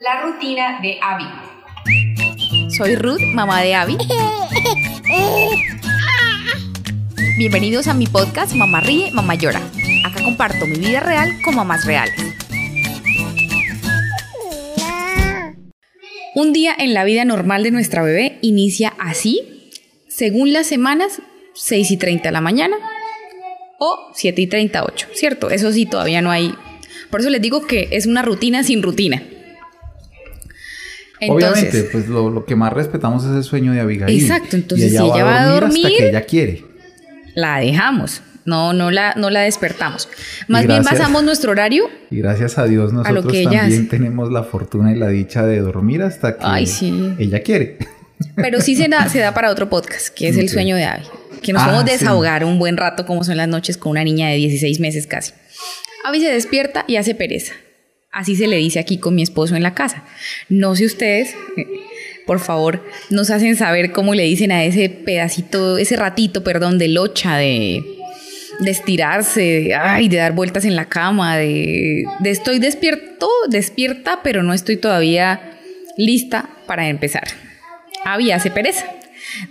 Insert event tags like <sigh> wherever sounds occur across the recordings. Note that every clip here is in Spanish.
La rutina de Abby. Soy Ruth, mamá de Abby. Bienvenidos a mi podcast Mamá Ríe, Mamá Llora. Acá comparto mi vida real con mamás reales. Un día en la vida normal de nuestra bebé inicia así, según las semanas, 6 y 30 de la mañana o 7 y 38, ¿cierto? Eso sí, todavía no hay. Por eso les digo que es una rutina sin rutina. Obviamente, pues lo, lo, que más respetamos es el sueño de Abigail. Exacto, entonces si ella va a dormir, hasta que ella quiere. La dejamos. No, no la, no la despertamos. Más bien basamos nuestro horario. Y gracias a Dios nosotros también tenemos la fortuna y la dicha de dormir hasta que ella quiere. Pero sí se da, se da para otro podcast, que es el sueño de Abby. Que nos ah, podemos desahogar un buen rato como son las noches con una niña de 16 meses casi. Abby se despierta y hace pereza. Así se le dice aquí con mi esposo en la casa. No sé ustedes, eh, por favor, nos hacen saber cómo le dicen a ese pedacito, ese ratito, perdón, de locha, de, de estirarse, de, de dar vueltas en la cama, de, de estoy despierto, despierta, pero no estoy todavía lista para empezar. Abby hace pereza.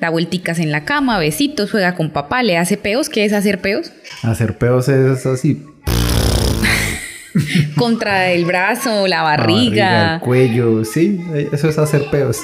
Da vuelticas en la cama, besitos, juega con papá, le hace peos. ¿Qué es hacer peos? Hacer peos es así, contra el brazo, la barriga. el cuello, sí, eso es hacer peos.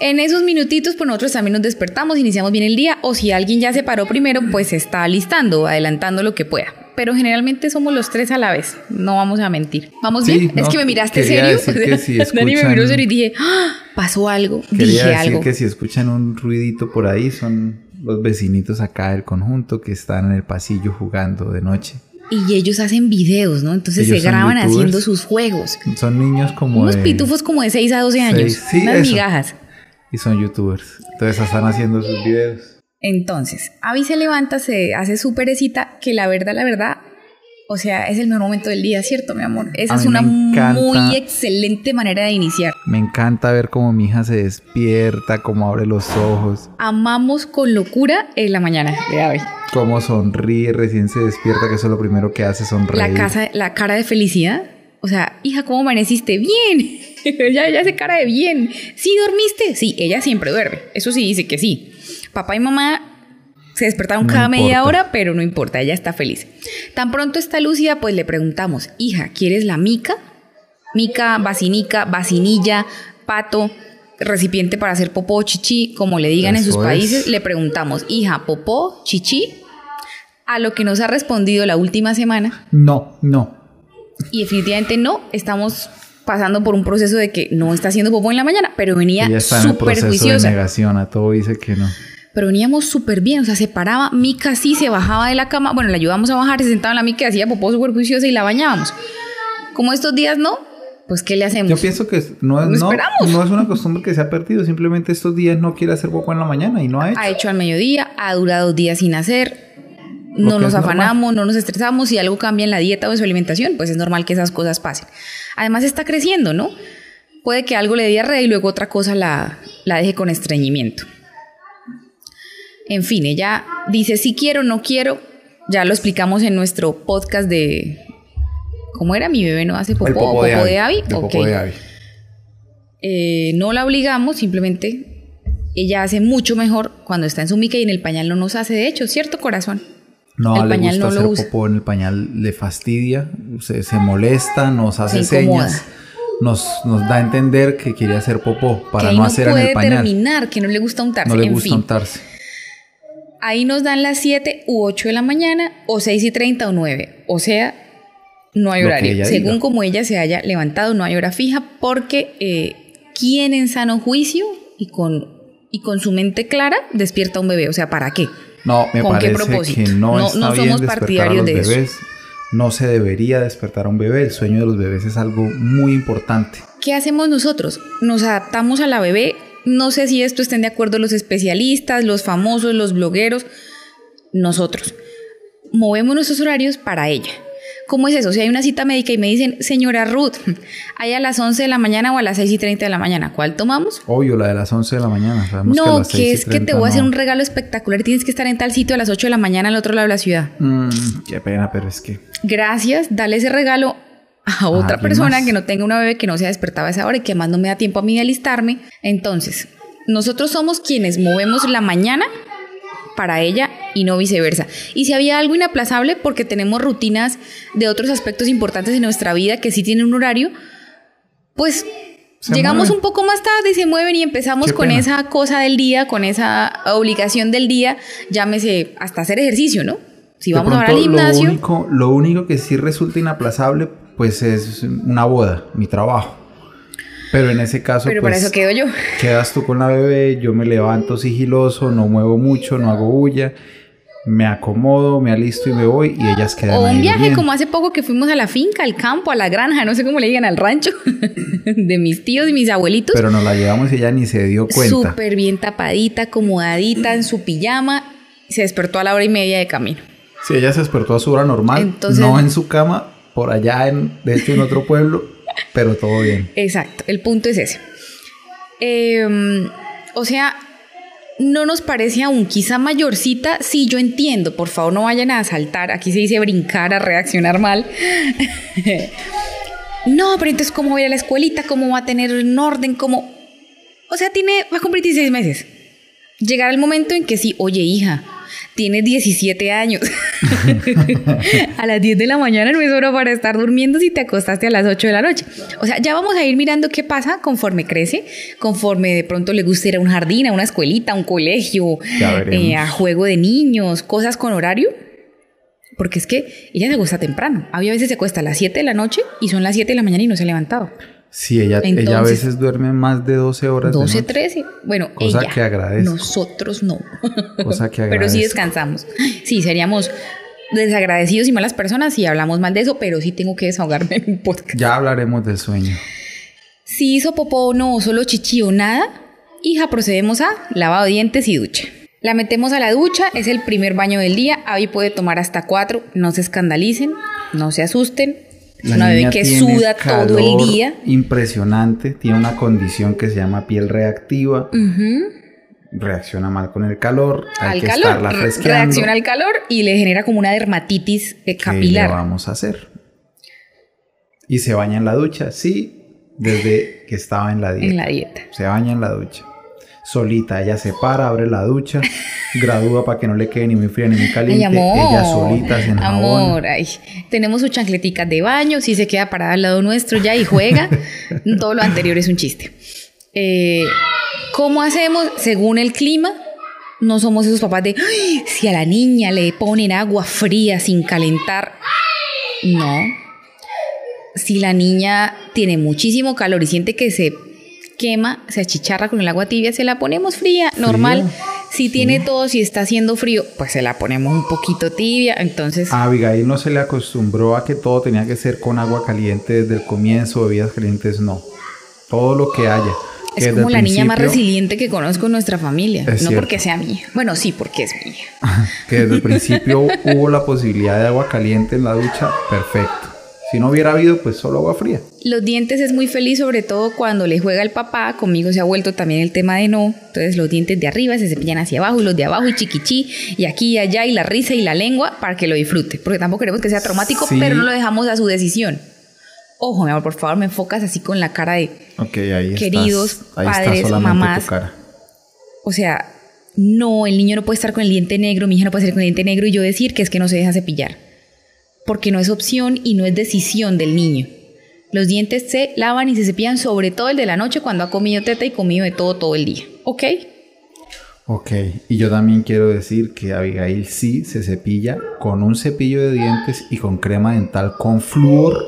En esos minutitos, pues nosotros también nos despertamos, iniciamos bien el día, o si alguien ya se paró primero, pues se está alistando, adelantando lo que pueda. Pero generalmente somos los tres a la vez, no vamos a mentir. ¿Vamos bien? es que me miraste serio. <laughs> Dani me miró serio y dije, ¡Ah! pasó algo, dije decir algo. que si escuchan un ruidito por ahí, son los vecinitos acá del conjunto que están en el pasillo jugando de noche. Y ellos hacen videos, ¿no? Entonces se graban haciendo sus juegos. Son niños como Unos pitufos como de 6 a 12 años. Sí, unas migajas. Y son youtubers. Entonces están haciendo sus videos. Entonces, Abby se levanta, se hace su perecita, que la verdad, la verdad, o sea, es el mejor momento del día, ¿cierto, mi amor? Esa es una muy excelente manera de iniciar. Me encanta ver cómo mi hija se despierta, cómo abre los ojos. Amamos con locura en la mañana de Abby. Cómo sonríe, recién se despierta, que eso es lo primero que hace, sonreír. La, casa, la cara de felicidad. O sea, hija, ¿cómo amaneciste? Bien. <laughs> ella, ella hace cara de bien. ¿Sí dormiste? Sí, ella siempre duerme. Eso sí dice que sí. Papá y mamá se despertaron cada media hora, pero no importa, ella está feliz. Tan pronto está lúcida, pues le preguntamos, hija, ¿quieres la mica? Mica, vacinica, vacinilla, pato, recipiente para hacer popó, chichi, como le digan en sus países, le preguntamos, hija, popó, chichi, a lo que nos ha respondido la última semana. No, no. Y definitivamente no, estamos pasando por un proceso de que no está haciendo popó en la mañana, pero venía súper juiciosa. De negación, a todo dice que no. Pero veníamos súper bien, o sea, se paraba, Mica sí se bajaba de la cama, bueno, la ayudamos a bajar, se sentaba en la Mica, hacía popó súper juiciosa y la bañábamos. Como estos días no, pues ¿qué le hacemos? Yo pienso que no es, no, no, es una costumbre que se ha perdido, simplemente estos días no quiere hacer poco en la mañana y no ha hecho. Ha hecho al mediodía, ha durado días sin hacer, no nos afanamos, no nos estresamos, si algo cambia en la dieta o en su alimentación, pues es normal que esas cosas pasen. Además está creciendo, ¿no? Puede que algo le dé diarrea y luego otra cosa la, la deje con estreñimiento. En fin, ella dice si quiero, no quiero. Ya lo explicamos en nuestro podcast de ¿Cómo era? Mi bebé no hace popó, popó, de, de Abby. Eh, no la obligamos, simplemente ella hace mucho mejor cuando está en su mica y en el pañal no nos hace, de hecho, ¿cierto corazón? No, el le pañal gusta no hacer popó en el pañal, le fastidia, se, molesta, nos hace señas. Nos, nos, da a entender que quiere hacer popó para no, hacer en el pañal. terminar, que no le gusta untarse. No le gusta untarse. Ahí nos dan las 7 u 8 de la mañana, o 6 y 30 o 9. O sea, no hay horario. Según como ella se haya levantado, no hay hora fija porque eh, ¿quién en sano juicio y con, y con su mente clara despierta a un bebé? O sea, ¿para qué? No, me ¿Con qué propósito? que no, no, no somos partidarios de bebés. Eso. No se debería despertar a un bebé. El sueño de los bebés es algo muy importante. ¿Qué hacemos nosotros? Nos adaptamos a la bebé. No sé si esto estén de acuerdo los especialistas, los famosos, los blogueros. Nosotros movemos nuestros horarios para ella. ¿Cómo es eso? Si hay una cita médica y me dicen, señora Ruth, ¿hay a las 11 de la mañana o a las 6 y 30 de la mañana? ¿Cuál tomamos? Obvio, la de las 11 de la mañana. no, que, es que te voy a hacer un regalo espectacular tienes que estar en tal sitio a las 8 de la mañana al otro lado de la ciudad. Mm, qué pena, pero es que... Gracias, dale ese regalo a otra persona que no tenga una bebé que no se ha despertado a esa hora y que más no me da tiempo a mí de alistarme. Entonces, nosotros somos quienes movemos la mañana para ella y no viceversa. Y si había algo inaplazable porque tenemos rutinas de otros aspectos importantes de nuestra vida que sí tienen un horario, pues llegamos un poco más tarde y se mueven y empezamos con esa cosa del día, con esa obligación del día, llámese hasta hacer ejercicio, ¿no? Si vamos a al gimnasio. Lo único, lo único que sí resulta inaplazable, pues es una boda, mi trabajo. Pero en ese caso. Pero para pues, eso quedo yo. Quedas tú con la bebé, yo me levanto sigiloso, no muevo mucho, no hago bulla. Me acomodo, me alisto y me voy y ellas quedan O un viaje como hace poco que fuimos a la finca, al campo, a la granja, no sé cómo le digan, al rancho <laughs> de mis tíos y mis abuelitos. Pero nos la llevamos y ella ni se dio cuenta. Súper bien tapadita, acomodadita en su pijama. Se despertó a la hora y media de camino. Sí, ella se despertó a su hora normal, no en su cama, por allá, en, de hecho en otro pueblo, pero todo bien. Exacto, el punto es ese. Em, o sea, no nos parece aún quizá mayorcita, sí yo entiendo, por favor no vayan a saltar, aquí se dice brincar, a reaccionar mal. <laughs> no, pero entonces ¿cómo va a ir a la escuelita? ¿Cómo va a tener orden? ¿Cómo? O sea, tiene, va a cumplir 16 meses. Llegar el momento en que sí, oye hija, tienes 17 años. <laughs> <laughs> a las 10 de la mañana no es hora para estar durmiendo si te acostaste a las 8 de la noche. O sea, ya vamos a ir mirando qué pasa conforme crece, conforme de pronto le guste ir a un jardín, a una escuelita, a un colegio, eh, a juego de niños, cosas con horario. Porque es que ella se acuesta temprano. Había veces se acuesta a las 7 de la noche y son las 7 de la mañana y no se ha levantado. Sí, ella, ella a veces duerme más de 12 horas. 12, 13. Bueno, Cosa ella, que agradezco. Nosotros no. Cosa que agradezco. <laughs> Pero sí descansamos. Sí, seríamos desagradecidos y malas personas si hablamos mal de eso, pero sí tengo que desahogarme en un podcast. Ya hablaremos del sueño. Si hizo popó no, solo chichi o nada, hija, procedemos a lavado de dientes y ducha. La metemos a la ducha, es el primer baño del día, Ahí puede tomar hasta cuatro, no se escandalicen, no se asusten, es una bebé que suda todo el día. Impresionante, tiene una condición que se llama piel reactiva. Reacciona mal con el calor, hay al calor, reacciona al calor y le genera como una dermatitis capilar. ¿Qué vamos a hacer? Y se baña en la ducha, sí, desde que estaba en la dieta. En la dieta. Se baña en la ducha solita. Ella se para, abre la ducha, <laughs> gradúa para que no le quede ni muy fría ni muy caliente. ella solita se enjabona. Amor, ay. Tenemos sus chancleticas de baño, si se queda parada al lado nuestro ya y juega. <laughs> Todo lo anterior es un chiste. Eh, ¿Cómo hacemos? Según el clima, no somos esos papás de, si a la niña le ponen agua fría sin calentar. No. Si la niña tiene muchísimo calor y siente que se quema, se achicharra con el agua tibia, se la ponemos fría, normal. Si tiene todo, si está haciendo frío, pues se la ponemos un poquito tibia, entonces... A Abigail no se le acostumbró a que todo tenía que ser con agua caliente desde el comienzo, bebidas calientes, no. Todo lo que haya. Es como la niña más resiliente que conozco en nuestra familia. no porque sea mía. Bueno, sí, porque es mía. <laughs> que desde el principio hubo la posibilidad de agua caliente en la ducha, perfecto. Si no hubiera habido, pues solo agua fría. Los dientes es muy feliz, sobre todo cuando le juega el papá. Conmigo se ha vuelto también el tema de no. Entonces los dientes de arriba se cepillan hacia abajo y los de abajo y chiquichi y aquí y allá y la risa y la lengua para que lo disfrute. Porque tampoco queremos que sea traumático, pero no lo dejamos a su decisión. Ojo, mi amor, por favor, me enfocas así con la cara de queridos padres, mamás. O sea, no, el niño no puede estar con el diente negro, mi hija no puede estar con el diente negro y yo decir que es que no se deja cepillar porque no es opción y no es decisión del niño. Los dientes se lavan y se cepillan, sobre todo el de la noche cuando ha comido teta y comido de todo todo el día. ¿Ok? Ok, y yo también quiero decir que Abigail sí se cepilla con un cepillo de dientes y con crema dental con flúor,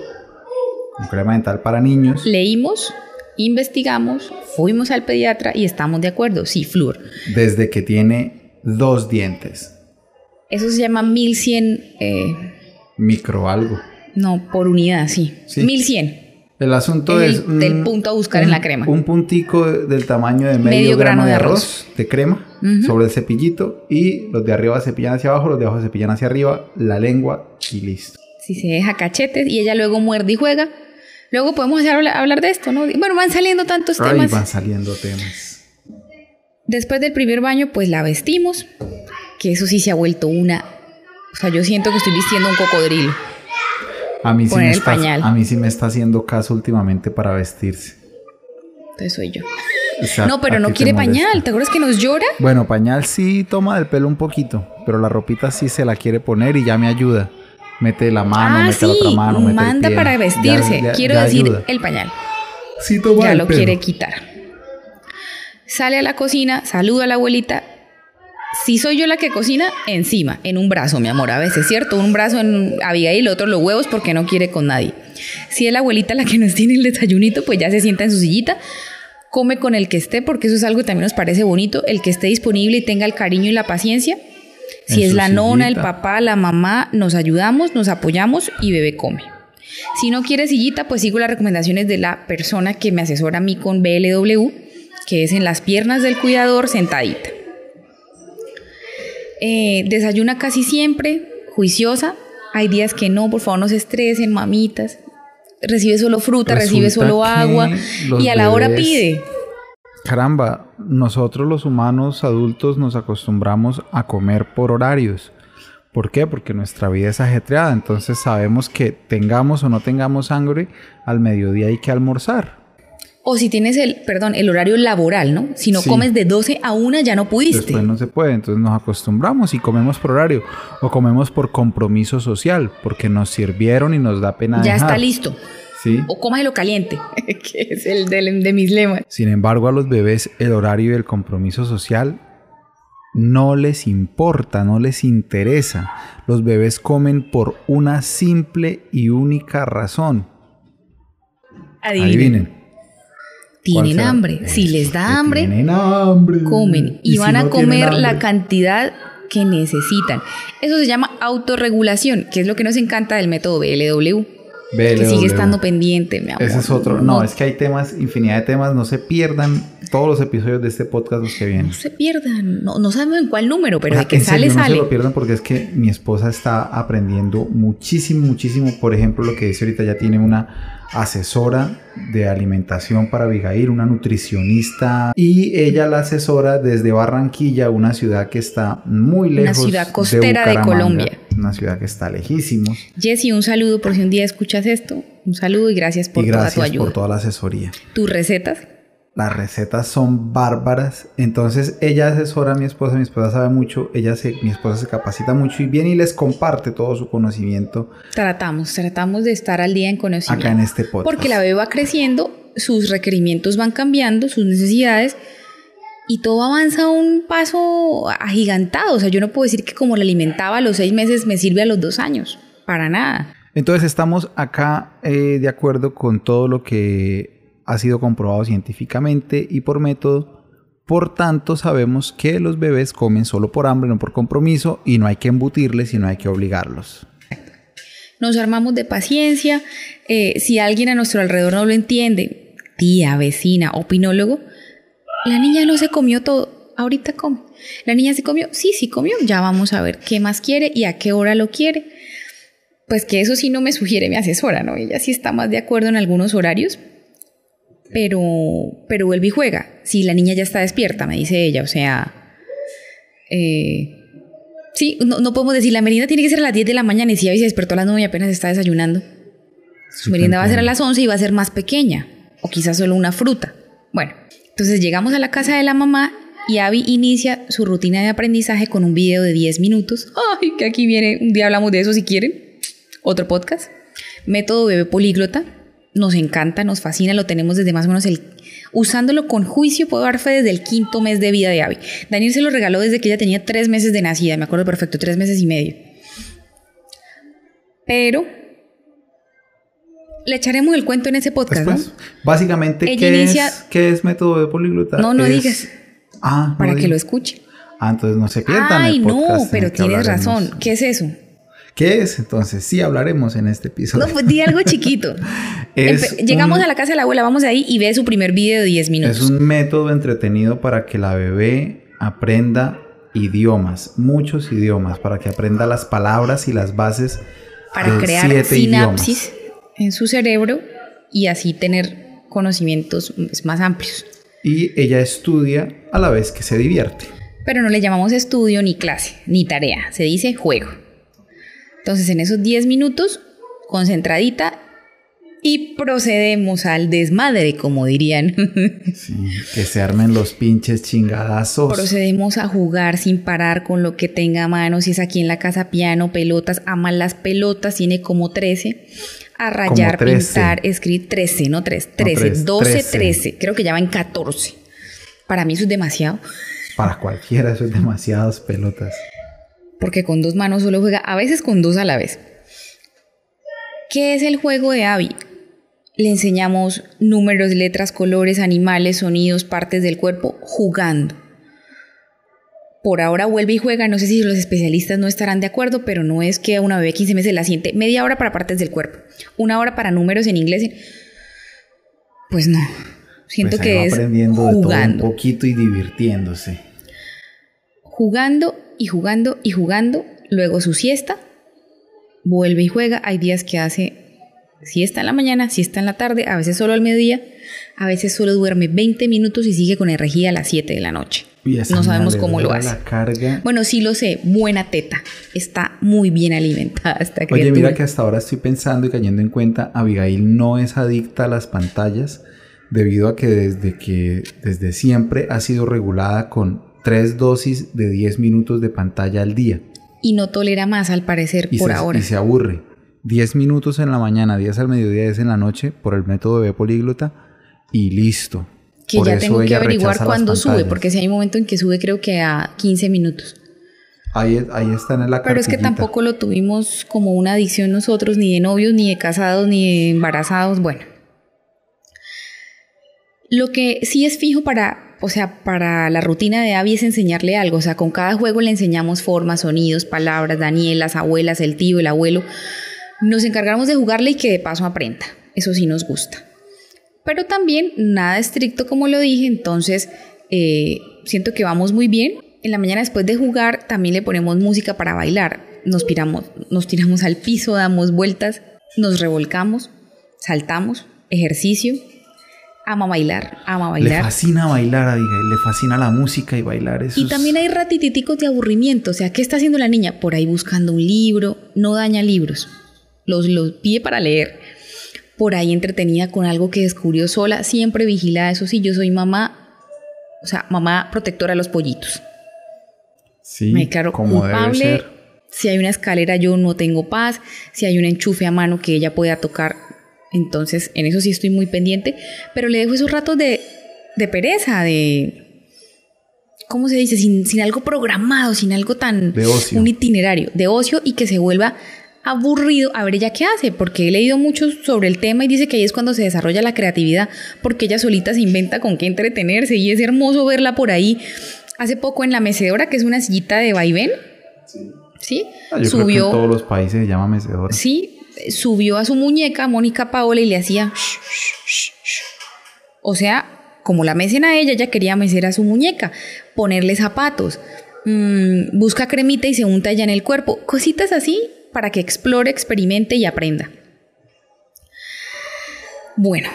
con crema dental para niños. Leímos, investigamos, fuimos al pediatra y estamos de acuerdo, sí, flúor. Desde que tiene dos dientes. Eso se llama 1100 eh, micro algo. No, por unidad, sí. 1100. El asunto es... del punto a buscar en la crema. Un puntico del tamaño de medio, grano, de arroz, de crema sobre el cepillito y los de arriba cepillan hacia abajo, los de abajo cepillan hacia arriba, la lengua y listo. Si se deja cachetes y ella luego muerde y juega, luego podemos hablar de esto, ¿no? Bueno, van saliendo tantos Ay, temas. van saliendo temas. Después del primer baño, pues la vestimos, que eso sí se ha vuelto una o sea, yo siento que estoy vistiendo un cocodrilo. a mí sí me está, A mí sí me está haciendo caso últimamente para vestirse. Entonces soy yo. no, pero no quiere pañal. ¿Te acuerdas que nos llora? Bueno, pañal sí toma del pelo un poquito, pero la ropita sí se la quiere poner y ya me ayuda. Mete la mano, ah, mete la otra mano, mete Manda el pie. para vestirse. Quiero decir, el pañal. Sí toma Ya lo quiere quitar. Sale a la cocina, saluda a la abuelita si soy yo la que cocina, encima, en un brazo, mi amor, a veces, ¿cierto? Un brazo en Abigail, otro los huevos porque no quiere con nadie. Si es la abuelita la que nos tiene el desayunito, pues ya se sienta en su sillita, come con el que esté, porque eso es algo que también nos parece bonito, el que esté disponible y tenga el cariño y la paciencia. Si es la nona, el papá, la mamá, nos ayudamos, nos apoyamos y bebé come. Si no quiere sillita, pues sigo las recomendaciones de la persona que me asesora a mí con BLW, que es en las piernas del cuidador sentadita. Eh, desayuna casi siempre, juiciosa. Hay días que no, por favor no se estresen, mamitas. Recibe solo fruta, recibe solo agua y a la hora pide. Caramba, nosotros los humanos adultos nos acostumbramos a comer por horarios. ¿Por qué? Porque nuestra vida es ajetreada, entonces sabemos que tengamos o no tengamos hambre, al mediodía hay que almorzar. O si tienes el, perdón, el horario laboral, ¿no? Si no comes de 12 a 1 ya no pudiste. Después no se puede, entonces nos acostumbramos y comemos por horario o comemos por compromiso social, porque nos sirvieron y nos da pena. Ya está listo. Sí. O cómalo caliente, <laughs> que es el de, de mis lemas. Sin embargo, a los bebés el horario y el compromiso social no les importa, no les interesa. Los bebés comen por una simple y única razón. Adivinen tienen hambre. Si les da hambre, comen y, van a comer la cantidad que necesitan. Eso se llama autorregulación, que es lo que nos encanta del método BLW. Que sigue estando pendiente, mi amor. Ese es otro. No, es que hay temas, infinidad de temas. No se pierdan todos los episodios de este podcast los que vienen. No se pierdan. No, no sabemos en cuál número, pero de que sale, sale. No se lo pierdan porque es que mi esposa está aprendiendo muchísimo, muchísimo. Por ejemplo, lo que dice ahorita ya tiene una asesora de alimentación para Abigail, una nutricionista, y ella la asesora desde Barranquilla, una ciudad que está muy lejos. Una ciudad costera de, Colombia. Una ciudad que está lejísimos. Jessy, un saludo por si un día escuchas esto. Un saludo y gracias por toda tu ayuda. por toda la asesoría. ¿Tus recetas? las recetas son bárbaras. Entonces ella asesora a mi esposa, mi esposa sabe mucho, ella se, mi esposa se capacita mucho y viene y les comparte todo su conocimiento. Tratamos, tratamos de estar al día en conocimiento. Acá en este podcast. Porque la bebé va creciendo, sus requerimientos van cambiando, sus necesidades y todo avanza a un paso agigantado. O sea, yo no puedo decir que como la alimentaba a los seis meses me sirve a los dos años, para nada. Entonces estamos acá eh, de acuerdo con todo lo que ha sido comprobado científicamente y por método. Por tanto, sabemos que los bebés comen solo por hambre, no por compromiso, y no hay que embutirles, sino hay que obligarlos. Nos armamos de paciencia. Eh, si alguien a nuestro alrededor no lo entiende, tía, vecina, opinólogo, la niña no se comió todo, ahorita come. La niña se comió, sí, sí comió, ya vamos a ver qué más quiere y a qué hora lo quiere. Pues que eso sí no me sugiere mi asesora, ¿no? Ella sí está más de acuerdo en algunos horarios, pero, pero vuelve y juega. Si la niña ya está despierta, me dice ella, o sea, eh, sí, no, podemos decir, la merienda tiene que ser a las 10 de la mañana y si ya se despertó a las 9 y apenas está desayunando. Su merienda va a ser a las 11 y va a ser más pequeña, o quizás solo una fruta. Bueno, entonces llegamos a la casa de la mamá y Abby inicia su rutina de aprendizaje con un video de 10 minutos. Ay, que aquí viene, un día hablamos de eso si quieren. Otro podcast. Método bebé políglota nos encanta, nos fascina, lo tenemos desde más o menos el... Usándolo con juicio, puedo dar fe desde el quinto mes de vida de Abby. Daniel se lo regaló desde que ella tenía tres meses de nacida, me acuerdo perfecto, tres meses y medio. Pero le echaremos el cuento en ese podcast, ¿no? Básicamente, ¿qué, es, ¿qué, es, método de políglota? No, no digas. Ah, para que lo escuche. Ah, entonces no se pierdan. Ay, no, pero tienes razón. ¿Qué es eso? ¿Qué es? Entonces, sí hablaremos en este episodio. No, pues di algo chiquito. <laughs> Llegamos a la casa de la abuela, vamos ahí y ve su primer video de 10 minutos. Es un método entretenido para que la bebé aprenda idiomas, muchos idiomas, para que aprenda las palabras y las bases. Para crear sinapsis en su cerebro y así tener conocimientos más amplios. Y ella estudia a la vez que se divierte. Pero no le llamamos estudio ni clase, ni tarea, se dice juego. Entonces, en esos 10 minutos concentradita y procedemos al desmadre, como dirían. <laughs> Sí, que se armen los pinches chingadazos. Procedemos a jugar sin parar con lo que tenga a mano. Si es aquí en la casa piano, pelotas, ama las pelotas, tiene como 13. A rayar, pintar, escribir 13, no 3, 13, 12, 13. Creo que ya va en 14. Para mí eso es demasiado. Para cualquiera eso es demasiadas pelotas. Porque con dos manos solo juega, a veces con dos a la vez. ¿Qué es el juego de Abby? Le enseñamos números, letras, colores, animales, sonidos, partes del cuerpo, jugando. Por ahora vuelve y juega, no sé si los especialistas no estarán de acuerdo, pero no es que una bebé 15 meses la siente media hora para partes del cuerpo, una hora para números en inglés. Pues no, siento Pues que es aprendiendo de todo jugando. un poquito y divirtiéndose. jugando y jugando y jugando, luego su siesta, vuelve y juega, hay días que hace siesta en la mañana, siesta en la tarde, a veces solo al mediodía, a veces solo duerme 20 minutos y sigue con energía a las 7 de la noche. No sabemos cómo lo hace. La carga. Bueno, sí lo sé, buena teta, está muy bien alimentada esta criatura. Oye, mira que hasta ahora estoy pensando y cayendo en cuenta, Abigail no es adicta a las pantallas debido a que desde que desde siempre ha sido regulada con tres dosis de 10 minutos de pantalla al día. Y no tolera más al parecer Y, por se, ahora. y se aburre. 10 minutos en la mañana, 10 al mediodía, 10 en la noche por el método de políglota y listo. que Por ya eso tengo que averiguar cuándo sube, porque si hay un momento en que sube creo que a 15 minutos. Ahí, ahí está en la Pero es que tampoco lo tuvimos como una adicción nosotros, ni de novios, ni de casados, ni de embarazados. Bueno. Lo que sí es fijo para, o sea, para la rutina de Abby es enseñarle algo. O sea, con cada juego le enseñamos formas, sonidos, palabras, Daniel, las abuelas, el tío, el abuelo. Nos encargamos de jugarle y que de paso aprenda. Eso sí nos gusta. Pero también nada estricto como lo dije, entonces eh, siento que vamos muy bien. En la mañana después de jugar también le ponemos música para bailar. Nos, piramos, nos tiramos al piso, damos vueltas, nos revolcamos, saltamos, ejercicio. Ama bailar, ama Le bailar. fascina bailar a Abigail, le fascina la música y bailar. Eso Y también hay ratititicos de aburrimiento. O sea, ¿qué está haciendo la niña? Por ahí buscando un libro. No daña libros. Los, los pide para leer. Por ahí entretenida con algo que descubrió sola. Siempre vigilada. Eso sí, yo soy mamá. O sea, mamá protectora de los pollitos. Sí, Me declaro como debe culpable. ser. Si hay una escalera, yo no tengo paz. Si hay un enchufe a mano que ella pueda tocar, entonces en eso sí estoy muy pendiente. Pero le dejo esos ratos de, de pereza, de. ¿Cómo se dice? Sin, sin algo programado, sin algo tan. De ocio. Un itinerario de ocio y que se vuelva aburrido a ver ella qué hace, porque he leído mucho sobre el tema y dice que ahí es cuando se desarrolla la creatividad, porque ella solita se inventa con qué entretenerse y es hermoso verla por ahí. Hace poco en la mecedora, que es una sillita de vaivén, ¿sí? Ah, yo creo que Subió, en todos los países se llama mecedora. sí, subió a su muñeca, Mónica Paola, y le hacía... "Shh, shh, shh, shh". O sea, como la mecen a ella, ella quería mecer a su muñeca, ponerle zapatos, mm, busca cremita y se unta ya en el cuerpo, cositas así para que explore, experimente y aprenda. Bueno,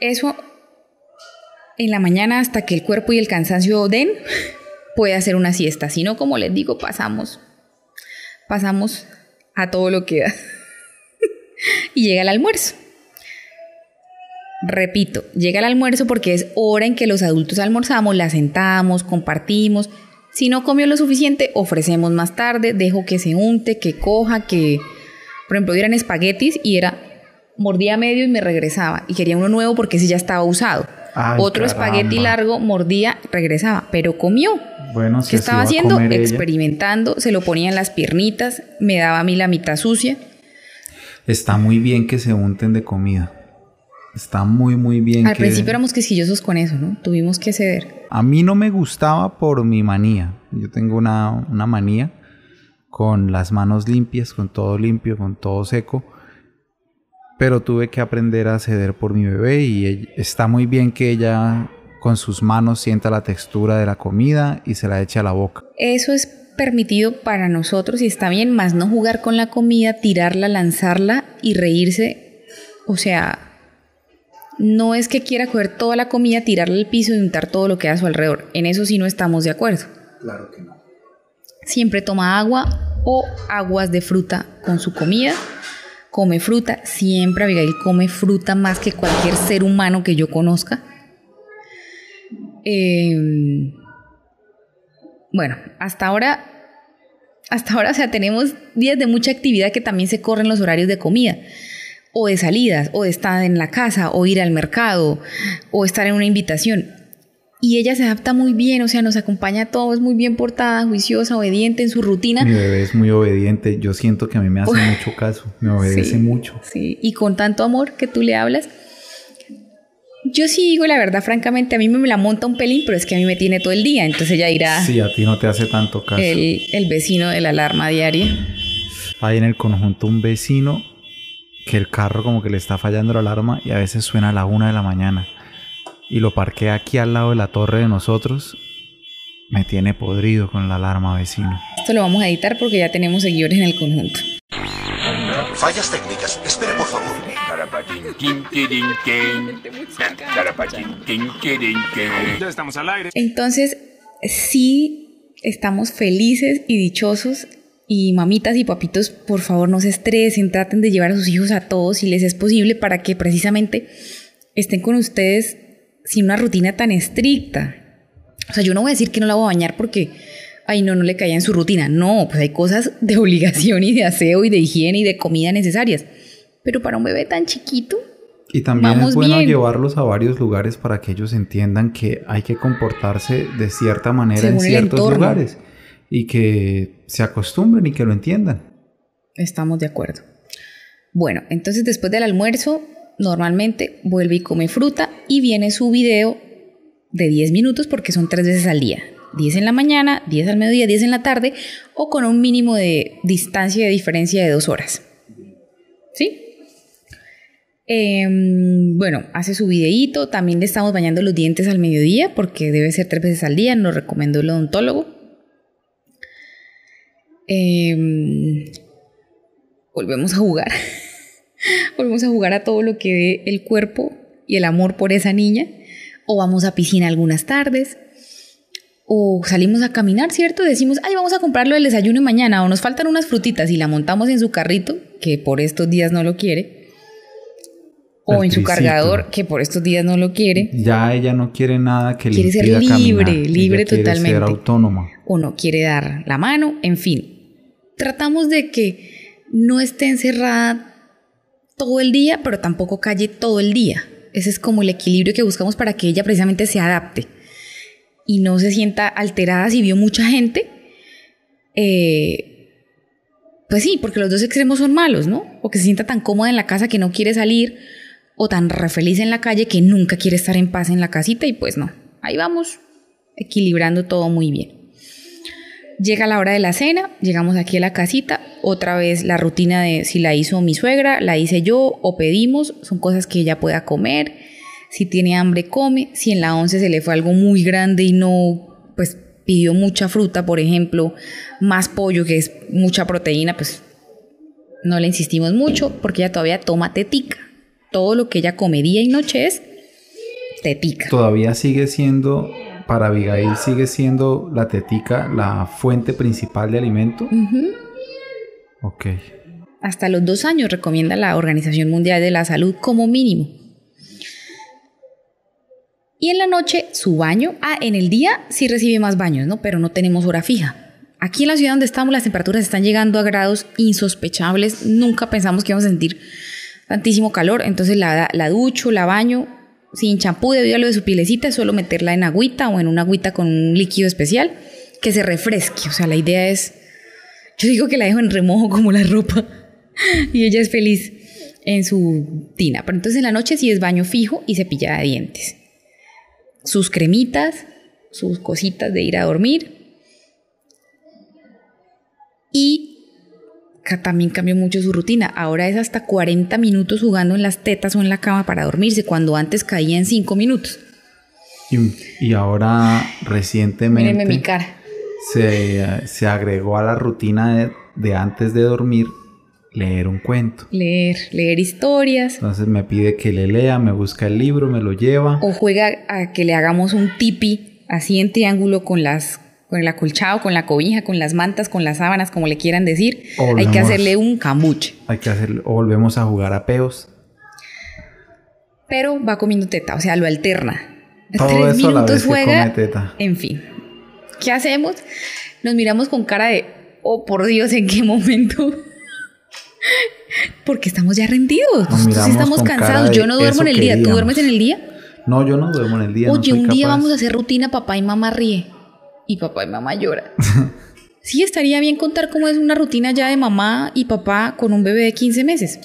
eso en la mañana hasta que el cuerpo y el cansancio den, puede hacer una siesta. Si no, como les digo, pasamos, pasamos a todo lo que da. <laughs> y llega el almuerzo. Repito, llega el almuerzo porque es hora en que los adultos almorzamos, la sentamos, compartimos. Si no comió lo suficiente, ofrecemos más tarde, dejo que se unte, que coja, que, por ejemplo, eran espaguetis y era, mordía medio y me regresaba. Y quería uno nuevo porque ese ya estaba usado. Ay, Otro espagueti largo, mordía, regresaba, pero comió. Bueno, si ¿Qué estaba haciendo? ella. Experimentando, se lo ponía en las piernitas, me daba a mí la mitad sucia. Está muy bien que se unten de comida. Está muy, muy bien Al que... principio éramos quisquillosos con eso, ¿no? Tuvimos que ceder. A mí no me gustaba por mi manía. Yo tengo una, una manía con las manos limpias, con todo limpio, con todo seco. Pero tuve que aprender a ceder por mi bebé y está muy bien que ella con sus manos sienta la textura de la comida y se la eche a la boca. Eso es permitido para nosotros y está bien, más no jugar con la comida, tirarla, lanzarla y reírse. O sea, no es que quiera coger toda la comida, tirarla al piso y untar todo lo que hay a su alrededor. En eso sí no estamos de acuerdo. Claro que no. Siempre toma agua o aguas de fruta con su comida. come fruta, siempre Abigail come fruta más que cualquier ser humano que yo conozca. Em, bueno, hasta ahora, hasta ahora, o sea, tenemos días de mucha actividad que también se corren los horarios de comida, o de salidas, o de estar en la casa, o ir al mercado, o estar en una invitación. Y ella se adapta muy bien, o sea, nos acompaña a todos, muy bien portada, juiciosa, obediente en su rutina. Mi bebé es muy obediente, yo siento que a mí me hace <laughs> mucho caso, me obedece mucho. Sí, y con tanto amor que tú le hablas. Yo sí digo la verdad, francamente, a mí me la monta un pelín, pero es que a mí me tiene todo el día, entonces ella irá... Sí, a ti no te hace tanto caso. El, el vecino de la alarma diaria. Hay en el conjunto un vecino que el carro como que le está fallando la alarma y a veces suena a la una de la mañana y lo parqué aquí al lado de la torre de nosotros, me tiene podrido con la alarma vecino. Esto lo vamos a editar porque ya tenemos seguidores en el conjunto. Fallas técnicas. Espere, por favor. Ya estamos al aire. Entonces, sí, estamos felices y dichosos. Y mamitas y papitos, por favor, no se estresen, traten de llevar a sus hijos a todos si les es posible para que precisamente estén con ustedes sin una rutina tan estricta. O sea, yo no voy a decir que no la voy a bañar porque, ay, no, no le caía en su rutina. No, pues hay cosas <laughs> de obligación y de aseo y de higiene y de comida necesarias. Pero para un bebé tan chiquito. Y también es bueno llevarlos a varios lugares para que ellos entiendan que hay que comportarse de cierta manera en ciertos lugares y que se acostumbren y que lo entiendan. Estamos de acuerdo. Bueno, entonces después del almuerzo normalmente vuelve y come fruta y viene su video de 10 minutos porque son tres veces al día. 10 en la mañana, 10 al mediodía, 10 en la tarde o con un mínimo de distancia de diferencia de dos horas. ¿Sí? Em, bueno, hace su videíto, también le estamos bañando los dientes al mediodía porque debe ser tres veces al día, nos recomendó el odontólogo. Em, volvemos a jugar. <laughs> volvemos a jugar a todo lo que dé el cuerpo y el amor por esa niña, o vamos a piscina algunas tardes, o salimos a caminar, ¿cierto? Decimos, ay, vamos a comprarlo el desayuno mañana, o nos faltan unas frutitas y la montamos en su carrito, que por estos días no lo quiere, o en su cargador, que por estos días no lo quiere. Ya ella no quiere nada que quiere ser libre, libre totalmente. Quiere ser autónoma. O no quiere dar la mano, en fin. Tratamos de que no esté encerrada todo el día, pero tampoco calle todo el día. Ese es como el equilibrio que buscamos para que ella precisamente se adapte y no se sienta alterada si vio mucha gente. Eh, pues sí, porque los dos extremos son malos, ¿no? O que se sienta tan cómoda en la casa que no quiere salir, o tan re feliz en la calle que nunca quiere estar en paz en la casita, y pues no. Ahí vamos, equilibrando todo muy bien. Llega la hora de la cena, llegamos aquí a la casita, otra vez la rutina de si la hizo mi suegra, la hice yo o pedimos, son cosas que ella pueda comer, si tiene hambre come, si en la once se le fue algo muy grande y no, pues pidió mucha fruta, por ejemplo, más pollo que es mucha proteína, pues no le insistimos mucho porque ella todavía toma tetica. Todo lo que ella come día y noche es tetica. Todavía sigue siendo para Abigail sigue siendo la tetica la fuente principal de alimento. Ok. Hasta los dos años recomienda la Organización Mundial de la Salud como mínimo. Y en la noche, su baño. Ah, en el día sí recibe más baños, ¿no? Pero no tenemos hora fija. Aquí en la ciudad donde estamos, las temperaturas están llegando a grados insospechables. Nunca pensamos que íbamos a sentir tantísimo calor. Entonces la, la ducho, la baño sin champú debido a lo de su pielecita, solo meterla en agüita o en una agüita con un líquido especial que se refresque. O sea, la idea es, yo digo que la dejo en remojo como la ropa <laughs> y ella es feliz en su tina. Pero entonces en la noche sí es baño fijo y cepillada de dientes. Sus cremitas, sus cositas de ir a dormir. Y también cambió mucho su rutina. Ahora es hasta 40 minutos jugando en las tetas o en la cama para dormirse, cuando antes caía en 5 minutos. Y, ahora recientemente mi cara. Se, agregó a la rutina de, antes de dormir leer un cuento. Leer, leer historias. Entonces me pide que le lea, me busca el libro, me lo lleva. O juega a que le hagamos un tipi así en triángulo con las con el acolchado, con la cobija, con las mantas, con las sábanas, como le quieran decir. Hay que hacerle un cambuche. Hay que hacer, o volvemos a jugar a peos. Pero va comiendo teta, o sea, lo alterna. Todo Tres eso a la minutos vez que juega. come teta. En fin. ¿Qué hacemos? Nos miramos con cara de, oh por Dios, ¿en qué momento? <laughs> Porque estamos ya rendidos. Nos Nosotros estamos cansados. Yo no duermo en el día. ¿Tú duermes en el día? No, yo no duermo en el día. Oye, un día capaz. vamos a hacer rutina, papá y mamá ríe. Y papá y mamá llora. <laughs> sí, estaría bien contar cómo es una rutina ya de mamá y papá con un bebé de 15 meses.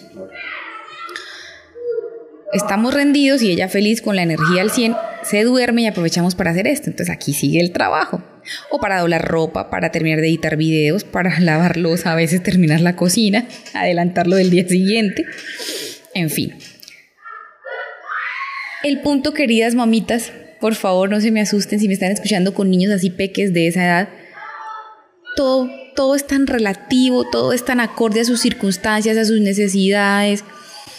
Estamos rendidos y ella feliz con la energía al 100, se duerme y aprovechamos para hacer esto. Entonces aquí sigue el trabajo. O para doblar ropa, para terminar de editar videos, para <laughs> lavar losa, a veces terminar la cocina, adelantarlo del día siguiente. En fin. El punto, queridas mamitas, por favor no se me asusten si me están escuchando con niños así peques de esa edad. Todo, todo es tan relativo, todo es tan acorde a sus circunstancias, a sus necesidades.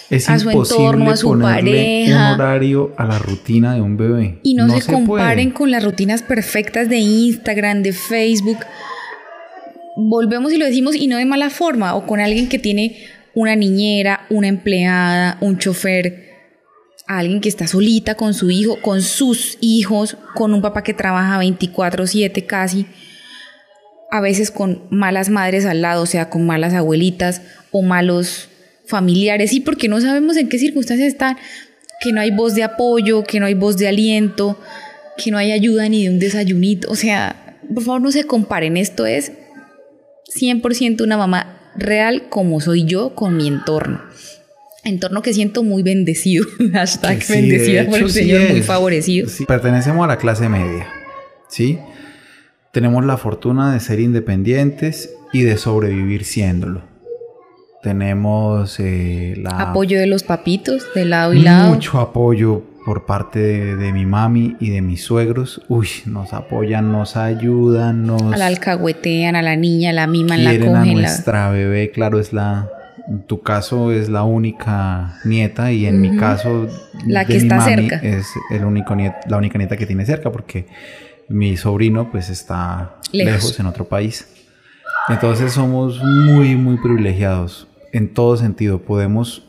Es a su entorno, a su pareja. un horario a la rutina de un bebé. Y no, se, comparen puede. con las rutinas perfectas de Instagram, de Facebook. Volvemos y lo decimos y no de mala forma, o con alguien que tiene una niñera, una empleada, un chofer, alguien que está solita con su hijo, con sus hijos, con un papá que trabaja 24/7 casi, a veces con malas madres al lado, o sea, con malas abuelitas o malos familiares, sí, porque no sabemos en qué circunstancias están, que no hay voz de apoyo, que no hay voz de aliento, que no hay ayuda ni de un desayunito, o sea, por favor no se comparen, esto es 100% una mamá real como soy yo con mi entorno. Entorno que siento muy bendecido. <laughs> Hashtag Que sí, de bendecida por el sí Señor, muy favorecido. Sí, pertenecemos a la clase media, ¿sí? Tenemos la fortuna de ser independientes y de sobrevivir siéndolo. Tenemos eh, la Apoyo de los papitos, de lado y lado. mucho apoyo por parte de, de mi mami y de mis suegros. Uy, nos apoyan, nos ayudan, nos A la alcahuetean, a la niña, la miman, la quieren a cogen. la- nuestra bebé. Claro, es la... En tu caso es la única nieta y en mi caso La que está cerca. es el único niet- la única nieta que tiene cerca porque mi sobrino pues está Lejos. lejos en otro país. Entonces somos muy, muy privilegiados en todo sentido. Podemos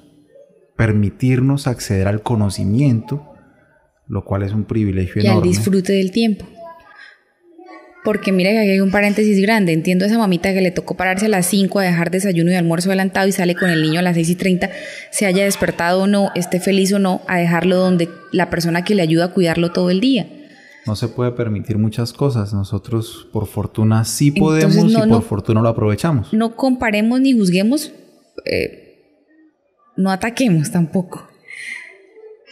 permitirnos acceder al conocimiento, lo cual es un privilegio y al enorme. disfrute del tiempo. Porque mira que aquí hay un paréntesis grande. Entiendo a esa mamita que le tocó pararse a las 5 a dejar desayuno y almuerzo adelantado y sale con el niño a las 6 y 30, se haya despertado o no, esté feliz o no, a dejarlo donde la persona que le ayuda a cuidarlo todo el día. No se puede permitir muchas cosas. Nosotros, por fortuna, sí podemos Entonces, no, y por no. fortuna lo aprovechamos. No comparemos ni juzguemos, eh, no ataquemos tampoco.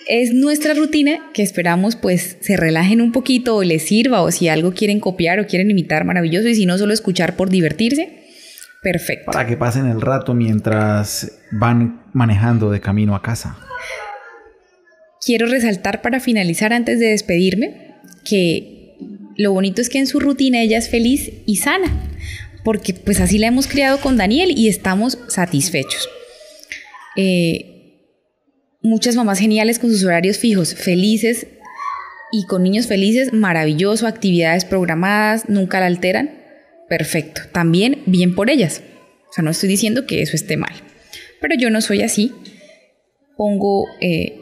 Es nuestra rutina que esperamos pues se relajen un poquito o les sirva o si algo quieren copiar o quieren imitar, maravilloso. Y si no, solo escuchar por divertirse, perfecto. Para que pasen el rato mientras van manejando de camino a casa. Quiero resaltar para finalizar antes de despedirme que lo bonito es que en su rutina ella es feliz y sana, porque pues así la hemos criado con Daniel y estamos satisfechos. Eh, muchas mamás geniales con sus horarios fijos, felices y con niños felices, maravilloso, actividades programadas, nunca la alteran, perfecto. También bien por ellas. O sea, no estoy diciendo que eso esté mal, pero yo no soy así. Pongo eh,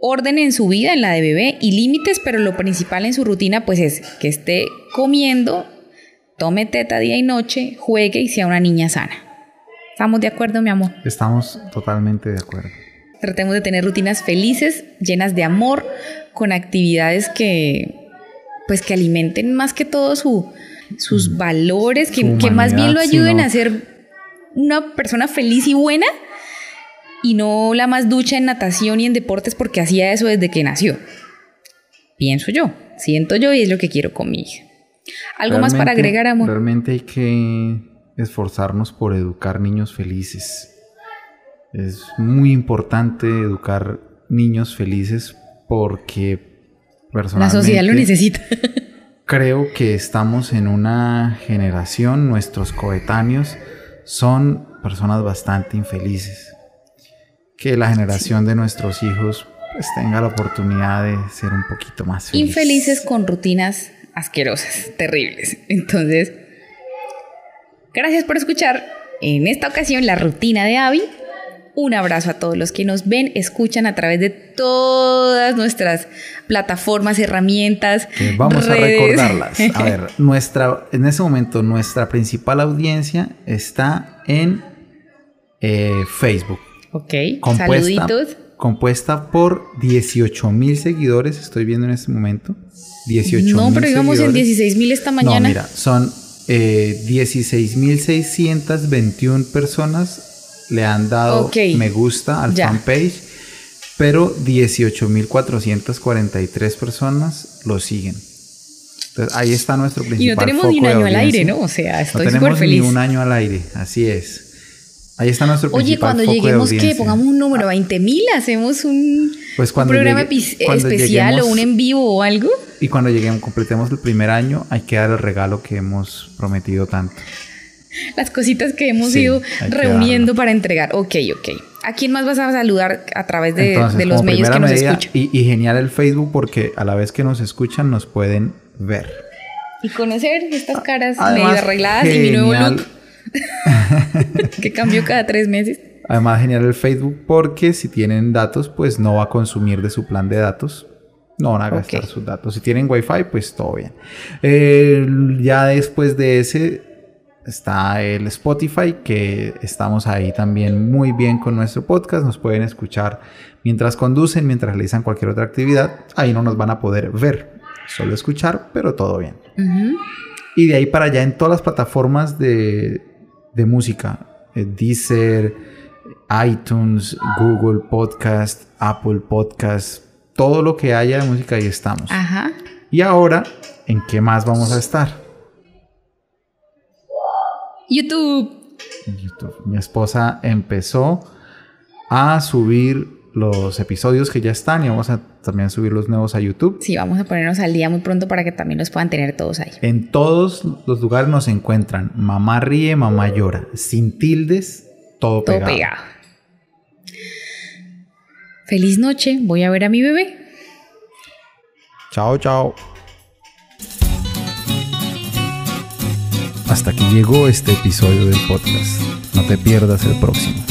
orden en su vida, en la de bebé, y límites, pero lo principal en su rutina pues es que esté comiendo, tome teta día y noche, juegue y sea una niña sana. ¿Estamos de acuerdo, mi amor? Estamos totalmente de acuerdo. Tratemos de tener rutinas felices, llenas de amor, con actividades que pues que alimenten más que todo su, sus valores, que, Su que más bien lo ayuden a ser una persona feliz y buena y no la más ducha en natación y en deportes porque hacía eso desde que nació. Pienso yo, siento yo y es lo que quiero con mi hija. ¿Algo más para agregar, amor? Realmente hay que esforzarnos por educar niños felices. Es muy importante educar niños felices porque La personalmente sociedad lo necesita. <laughs> creo que estamos en una generación, nuestros coetáneos son personas bastante infelices. Que la generación de nuestros hijos pues tenga la oportunidad de ser un poquito más feliz. Infelices con rutinas asquerosas, terribles. Entonces, gracias por escuchar en esta ocasión la rutina de Abby. Un abrazo a todos los que nos ven, escuchan a través de todas nuestras plataformas, herramientas. Vamos a recordarlas. A <laughs> ver, nuestra, en ese momento nuestra principal audiencia está en eh, Facebook. ok, Compuesta, saluditos. compuesta por 18 mil seguidores, estoy viendo en este momento. 18 No, pero íbamos en 16 mil esta mañana. No, mira, son eh, 16.621 personas le han dado me gusta al Ya. fanpage, pero 18.443 personas lo siguen. Entonces ahí está nuestro principal y no tenemos ni un año al aire. ¿no? O sea, No estoy súper tenemos feliz. ni un año al aire, así es. Ahí está nuestro Oye, principal cuando foco lleguemos, ¿qué? Pongamos un número, 20 mil, hacemos un, Pues un programa llegue- epi- cuando especial o un en vivo o algo. Y cuando lleguemos, completemos el primer año, hay que dar el regalo que hemos prometido tanto. <laughs> Las cositas que hemos Sí, ido reuniendo darlo. para entregar. Ok, ok. ¿A quién más vas a saludar a través de, Entonces, de los medios que nos medida, escuchan? Y, y genial el Facebook porque a la vez que nos escuchan nos pueden ver. Y conocer estas caras Además, medio arregladas y mi nuevo look <laughs> que cambio cada tres meses. Además genial el Facebook porque si tienen datos pues no va a consumir de su plan de datos. No van a gastar sus datos. Si tienen Wi-Fi pues todo bien. Eh, ya después de ese está el Spotify que estamos ahí también muy bien con nuestro podcast. Nos pueden escuchar mientras conducen, mientras realizan cualquier otra actividad. Ahí no nos van a poder ver. Solo escuchar, pero todo bien. Y de ahí para allá en todas las plataformas de, de música. eh, Deezer, iTunes, Google Podcast, Apple Podcast. Todo lo que haya de música ahí estamos. Ajá. Y ahora, ¿en qué más vamos a estar? YouTube. En YouTube. Mi esposa empezó a subir los episodios que ya están y vamos a también subir los nuevos a YouTube. Sí, vamos a ponernos al día muy pronto para que también los puedan tener todos ahí. En todos los lugares nos encuentran Mamá ríe, mamá llora, sin tildes, todo, Todo pegado. pegado. Feliz noche. Voy a ver a mi bebé. Chao, chao. Hasta aquí llegó este episodio del podcast. No te pierdas el próximo.